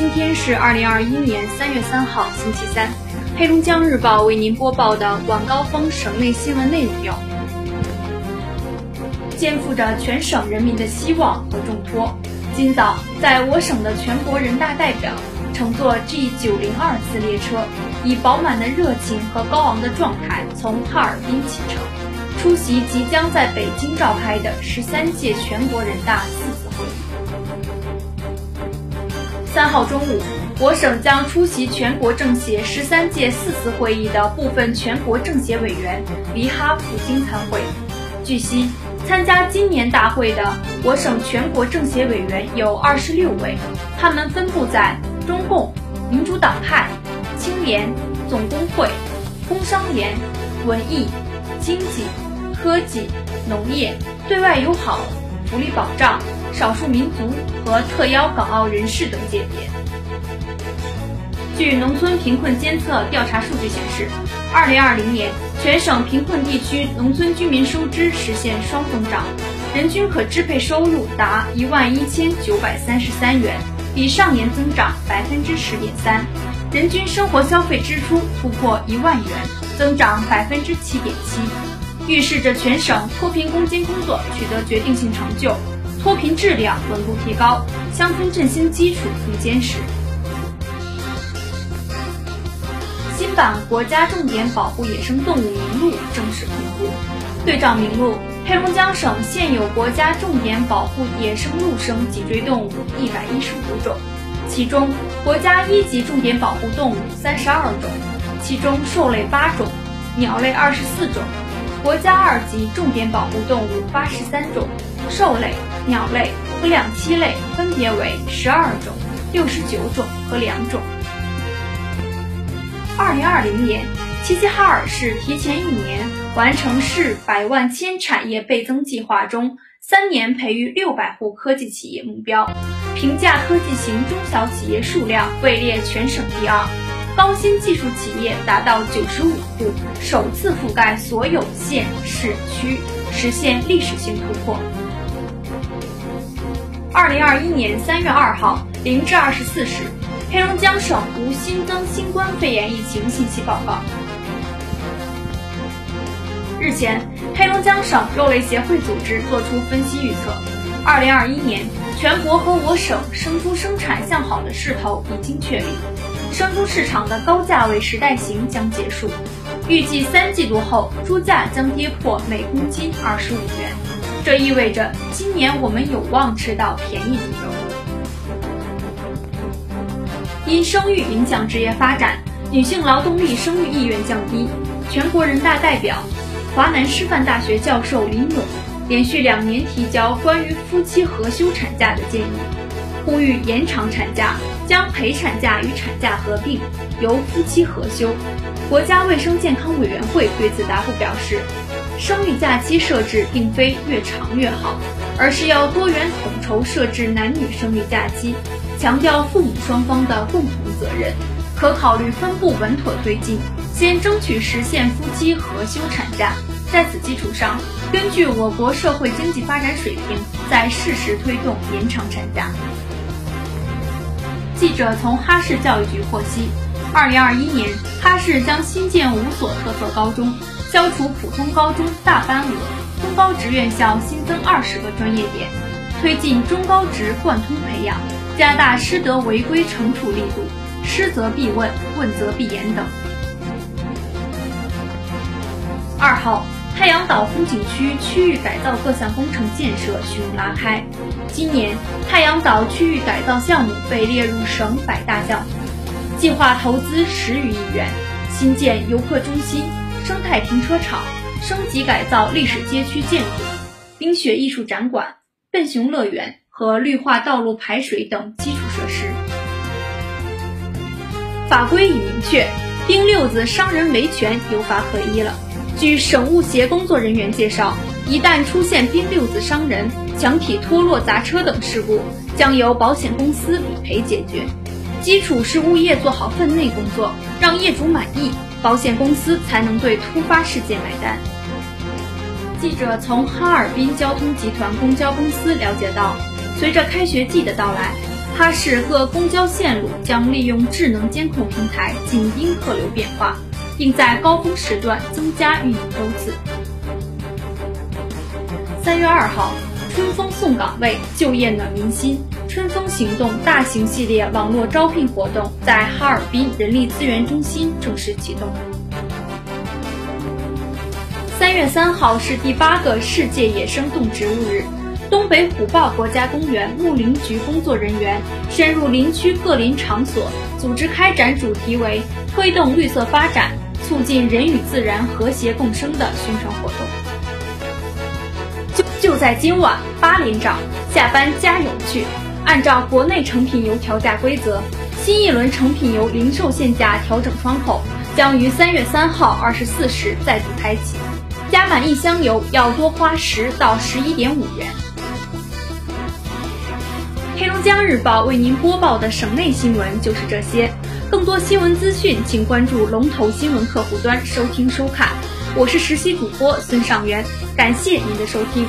今天是二零二一年三月三号，星期三。黑龙江日报为您播报的晚高峰省内新闻内容有：肩负着全省人民的希望和重托，今早在我省的全国人大代表乘坐 G 九零二次列车，以饱满的热情和高昂的状态从哈尔滨启程，出席即将在北京召开的十三届全国人大四。三号中午，我省将出席全国政协十三届四次会议的部分全国政协委员离哈普京参会。据悉，参加今年大会的我省全国政协委员有二十六位，他们分布在中共、民主党派、青联、总工会、工商联、文艺、经济、科技、农业、对外友好、福利保障。少数民族和特邀港澳人士等界别。据农村贫困监测调查数据显示，二零二零年全省贫困地区农村居民收支实现双增长，人均可支配收入达一万一千九百三十三元，比上年增长百分之十点三；人均生活消费支出突破一万元，增长百分之七点七，预示着全省脱贫攻坚工作取得决定性成就。脱贫质量稳步提高，乡村振兴基础更坚实。新版国家重点保护野生动物名录正式公布。对照名录，黑龙江省现有国家重点保护野生陆生脊椎动物一百一十五种，其中国家一级重点保护动物三十二种，其中兽类八种，鸟类二十四种；国家二级重点保护动物八十三种，兽类。鸟类和两栖类分别为十二种、六十九种和两种。二零二零年，齐齐哈尔市提前一年完成市百万千产业倍增计划中三年培育六百户科技企业目标，评价科技型中小企业数量位列全省第二，高新技术企业达到九十五户，首次覆盖所有县市区，实现历史性突破。二零二一年三月二号零至二十四时，黑龙江省无新增新冠肺炎疫情信息报告。日前，黑龙江省肉类协会组织作出分析预测，二零二一年全国和我省生猪生产向好的势头已经确立，生猪市场的高价位时代行将结束，预计三季度后猪价将跌破每公斤二十五元。这意味着今年我们有望吃到便宜猪肉。因生育影响职业发展，女性劳动力生育意愿降低。全国人大代表、华南师范大学教授林勇连续两年提交关于夫妻合休产假的建议，呼吁延长产假，将陪产假与产假合并，由夫妻合休。国家卫生健康委员会对此答复表示。生育假期设置并非越长越好，而是要多元统筹设置男女生育假期，强调父母双方的共同责任，可考虑分步稳妥推进，先争取实现夫妻合休产假，在此基础上，根据我国社会经济发展水平，再适时推动延长产假。记者从哈市教育局获悉，二零二一年哈市将新建五所特色高中。消除普通高中大班额，中高职院校新增二十个专业点，推进中高职贯通培养，加大师德违规惩处力度，师责必问，问责必严等。二号，太阳岛风景区区域改造各项工程建设序幕拉开，今年太阳岛区域改造项目被列入省百大项目，计划投资十余亿元，新建游客中心。生态停车场升级改造历史街区建筑，冰雪艺术展馆、笨熊乐园和绿化道路排水等基础设施。法规已明确，冰溜子伤人维权有法可依了。据省物协工作人员介绍，一旦出现冰溜子伤人、墙体脱落砸车等事故，将由保险公司理赔解决。基础是物业做好分内工作，让业主满意。保险公司才能对突发事件买单。记者从哈尔滨交通集团公交公司了解到，随着开学季的到来，哈市各公交线路将利用智能监控平台紧盯客流变化，并在高峰时段增加运营周次。三月二号，春风送岗位，就业暖民心。春风行动大型系列网络招聘活动在哈尔滨人力资源中心正式启动。三月三号是第八个世界野生动植物日，东北虎豹国家公园牧林局工作人员深入林区各林场所，组织开展主题为“推动绿色发展，促进人与自然和谐共生”的宣传活动。就就在今晚，八连涨，下班加油去！按照国内成品油调价规则，新一轮成品油零售限价调整窗口将于三月三号二十四时再度开启，加满一箱油要多花十到十一点五元。黑龙江日报为您播报的省内新闻就是这些，更多新闻资讯请关注龙头新闻客户端收听收看。我是实习主播孙尚元，感谢您的收听。